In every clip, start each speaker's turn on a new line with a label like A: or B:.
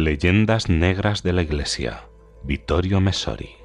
A: Leyendas negras de la Iglesia. Vittorio Messori.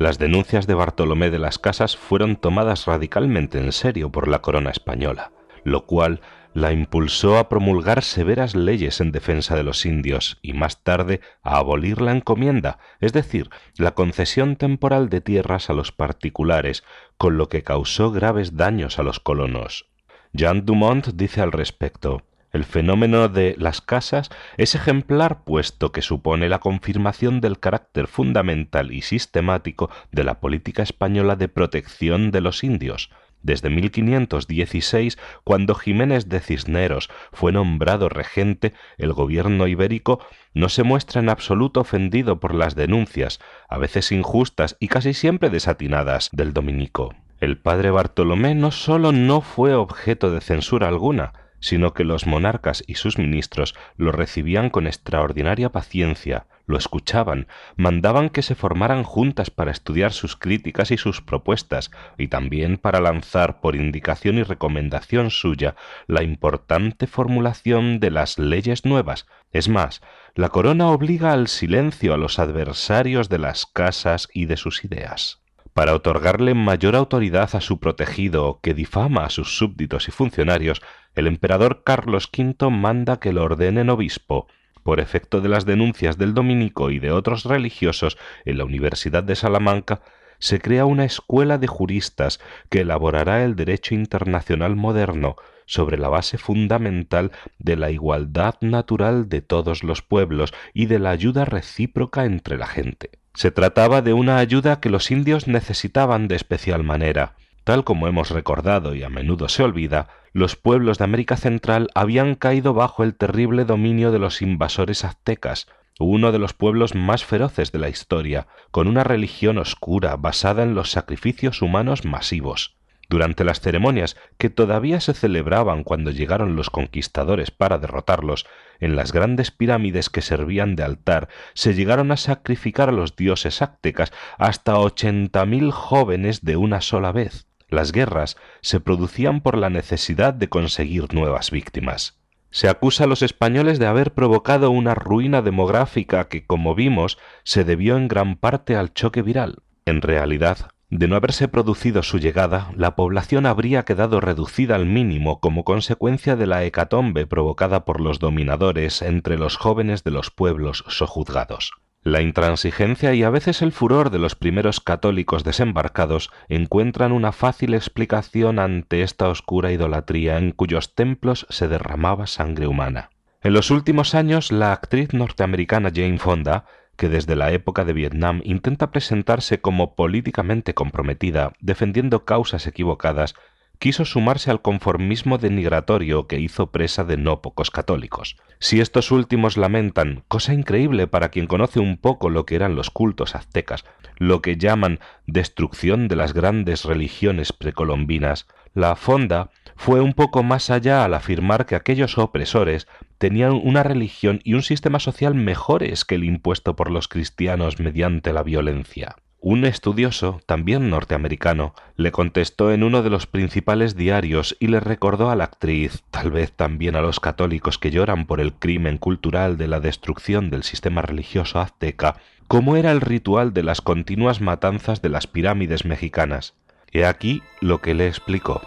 A: Las denuncias de Bartolomé de las Casas fueron tomadas radicalmente en serio por la corona española, lo cual la impulsó a promulgar severas leyes en defensa de los indios y más tarde a abolir la encomienda, es decir, la concesión temporal de tierras a los particulares, con lo que causó graves daños a los colonos. Jean Dumont dice al respecto el fenómeno de las casas es ejemplar puesto que supone la confirmación del carácter fundamental y sistemático de la política española de protección de los indios. Desde 1516, cuando Jiménez de Cisneros fue nombrado regente, el gobierno ibérico no se muestra en absoluto ofendido por las denuncias, a veces injustas y casi siempre desatinadas, del dominico. El padre Bartolomé no sólo no fue objeto de censura alguna, sino que los monarcas y sus ministros lo recibían con extraordinaria paciencia, lo escuchaban, mandaban que se formaran juntas para estudiar sus críticas y sus propuestas, y también para lanzar por indicación y recomendación suya la importante formulación de las leyes nuevas. Es más, la corona obliga al silencio a los adversarios de las casas y de sus ideas para otorgarle mayor autoridad a su protegido que difama a sus súbditos y funcionarios, el emperador Carlos V manda que lo ordenen obispo. Por efecto de las denuncias del dominico y de otros religiosos en la Universidad de Salamanca, se crea una escuela de juristas que elaborará el derecho internacional moderno sobre la base fundamental de la igualdad natural de todos los pueblos y de la ayuda recíproca entre la gente. Se trataba de una ayuda que los indios necesitaban de especial manera. Tal como hemos recordado y a menudo se olvida, los pueblos de América Central habían caído bajo el terrible dominio de los invasores aztecas, uno de los pueblos más feroces de la historia, con una religión oscura basada en los sacrificios humanos masivos. Durante las ceremonias que todavía se celebraban cuando llegaron los conquistadores para derrotarlos, en las grandes pirámides que servían de altar se llegaron a sacrificar a los dioses aztecas hasta ochenta mil jóvenes de una sola vez. Las guerras se producían por la necesidad de conseguir nuevas víctimas. Se acusa a los españoles de haber provocado una ruina demográfica que, como vimos, se debió en gran parte al choque viral. En realidad, de no haberse producido su llegada, la población habría quedado reducida al mínimo como consecuencia de la hecatombe provocada por los dominadores entre los jóvenes de los pueblos sojuzgados. La intransigencia y a veces el furor de los primeros católicos desembarcados encuentran una fácil explicación ante esta oscura idolatría en cuyos templos se derramaba sangre humana. En los últimos años, la actriz norteamericana Jane Fonda que desde la época de Vietnam intenta presentarse como políticamente comprometida, defendiendo causas equivocadas, quiso sumarse al conformismo denigratorio que hizo presa de no pocos católicos. Si estos últimos lamentan, cosa increíble para quien conoce un poco lo que eran los cultos aztecas, lo que llaman destrucción de las grandes religiones precolombinas, la fonda fue un poco más allá al afirmar que aquellos opresores tenían una religión y un sistema social mejores que el impuesto por los cristianos mediante la violencia. Un estudioso, también norteamericano, le contestó en uno de los principales diarios y le recordó a la actriz, tal vez también a los católicos que lloran por el crimen cultural de la destrucción del sistema religioso azteca, cómo era el ritual de las continuas matanzas de las pirámides mexicanas. He aquí lo que le explicó.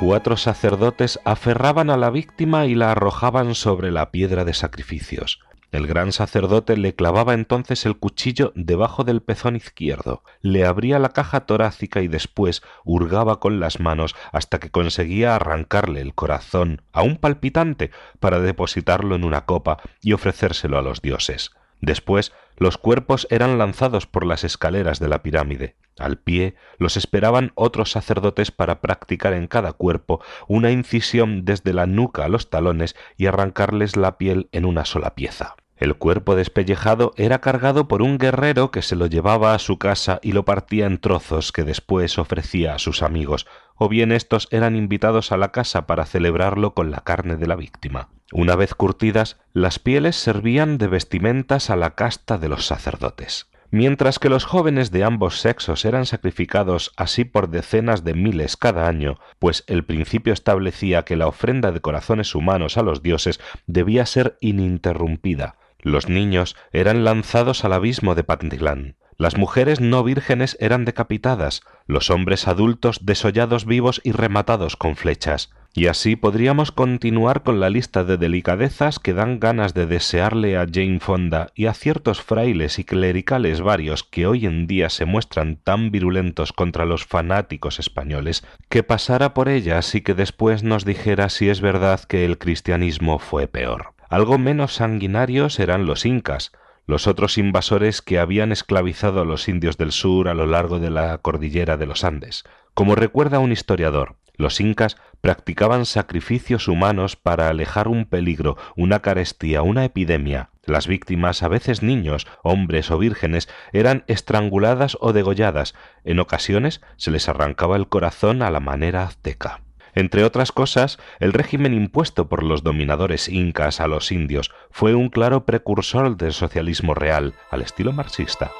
A: cuatro sacerdotes aferraban a la víctima y la arrojaban sobre la piedra de sacrificios. El gran sacerdote le clavaba entonces el cuchillo debajo del pezón izquierdo, le abría la caja torácica y después hurgaba con las manos hasta que conseguía arrancarle el corazón, aún palpitante, para depositarlo en una copa y ofrecérselo a los dioses. Después los cuerpos eran lanzados por las escaleras de la pirámide. Al pie los esperaban otros sacerdotes para practicar en cada cuerpo una incisión desde la nuca a los talones y arrancarles la piel en una sola pieza. El cuerpo despellejado era cargado por un guerrero que se lo llevaba a su casa y lo partía en trozos que después ofrecía a sus amigos, o bien éstos eran invitados a la casa para celebrarlo con la carne de la víctima. Una vez curtidas, las pieles servían de vestimentas a la casta de los sacerdotes. Mientras que los jóvenes de ambos sexos eran sacrificados así por decenas de miles cada año, pues el principio establecía que la ofrenda de corazones humanos a los dioses debía ser ininterrumpida, los niños eran lanzados al abismo de Pantilán. Las mujeres no vírgenes eran decapitadas, los hombres adultos desollados vivos y rematados con flechas. Y así podríamos continuar con la lista de delicadezas que dan ganas de desearle a Jane Fonda y a ciertos frailes y clericales varios que hoy en día se muestran tan virulentos contra los fanáticos españoles, que pasara por ellas y que después nos dijera si es verdad que el cristianismo fue peor. Algo menos sanguinarios eran los incas, los otros invasores que habían esclavizado a los indios del sur a lo largo de la cordillera de los Andes. Como recuerda un historiador, los incas practicaban sacrificios humanos para alejar un peligro, una carestía, una epidemia. Las víctimas, a veces niños, hombres o vírgenes, eran estranguladas o degolladas. En ocasiones se les arrancaba el corazón a la manera azteca. Entre otras cosas, el régimen impuesto por los dominadores incas a los indios fue un claro precursor del socialismo real, al estilo marxista.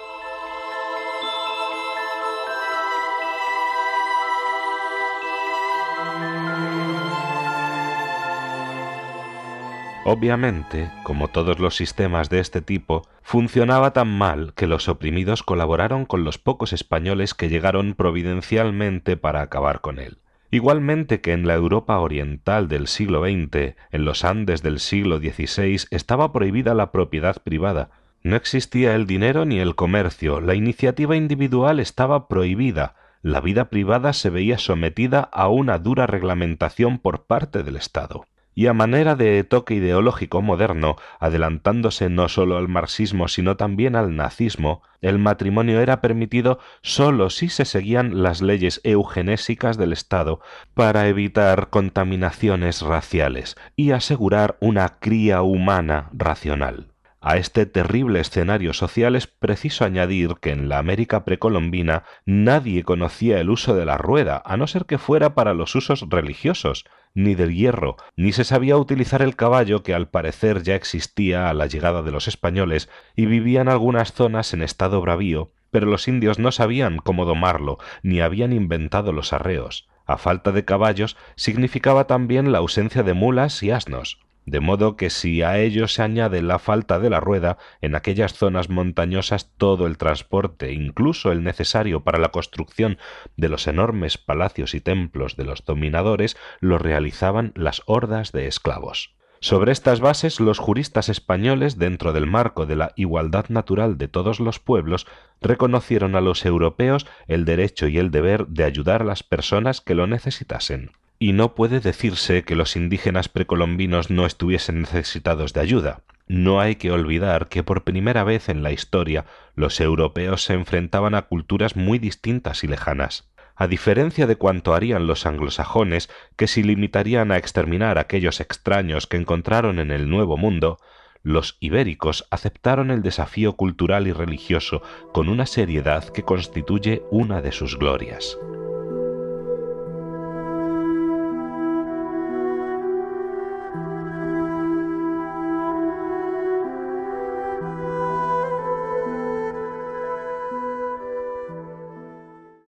A: Obviamente, como todos los sistemas de este tipo, funcionaba tan mal que los oprimidos colaboraron con los pocos españoles que llegaron providencialmente para acabar con él. Igualmente que en la Europa oriental del siglo XX, en los Andes del siglo XVI, estaba prohibida la propiedad privada. No existía el dinero ni el comercio, la iniciativa individual estaba prohibida, la vida privada se veía sometida a una dura reglamentación por parte del Estado y a manera de toque ideológico moderno, adelantándose no sólo al marxismo sino también al nazismo, el matrimonio era permitido sólo si se seguían las leyes eugenésicas del Estado para evitar contaminaciones raciales y asegurar una cría humana racional. A este terrible escenario social es preciso añadir que en la América precolombina nadie conocía el uso de la rueda, a no ser que fuera para los usos religiosos, ni del hierro, ni se sabía utilizar el caballo que al parecer ya existía a la llegada de los españoles y vivía en algunas zonas en estado bravío, pero los indios no sabían cómo domarlo, ni habían inventado los arreos. A falta de caballos significaba también la ausencia de mulas y asnos de modo que si a ello se añade la falta de la rueda, en aquellas zonas montañosas todo el transporte, incluso el necesario para la construcción de los enormes palacios y templos de los dominadores, lo realizaban las hordas de esclavos. Sobre estas bases, los juristas españoles, dentro del marco de la igualdad natural de todos los pueblos, reconocieron a los europeos el derecho y el deber de ayudar a las personas que lo necesitasen y no puede decirse que los indígenas precolombinos no estuviesen necesitados de ayuda. No hay que olvidar que por primera vez en la historia los europeos se enfrentaban a culturas muy distintas y lejanas. A diferencia de cuanto harían los anglosajones, que se limitarían a exterminar a aquellos extraños que encontraron en el Nuevo Mundo, los ibéricos aceptaron el desafío cultural y religioso con una seriedad que constituye una de sus glorias.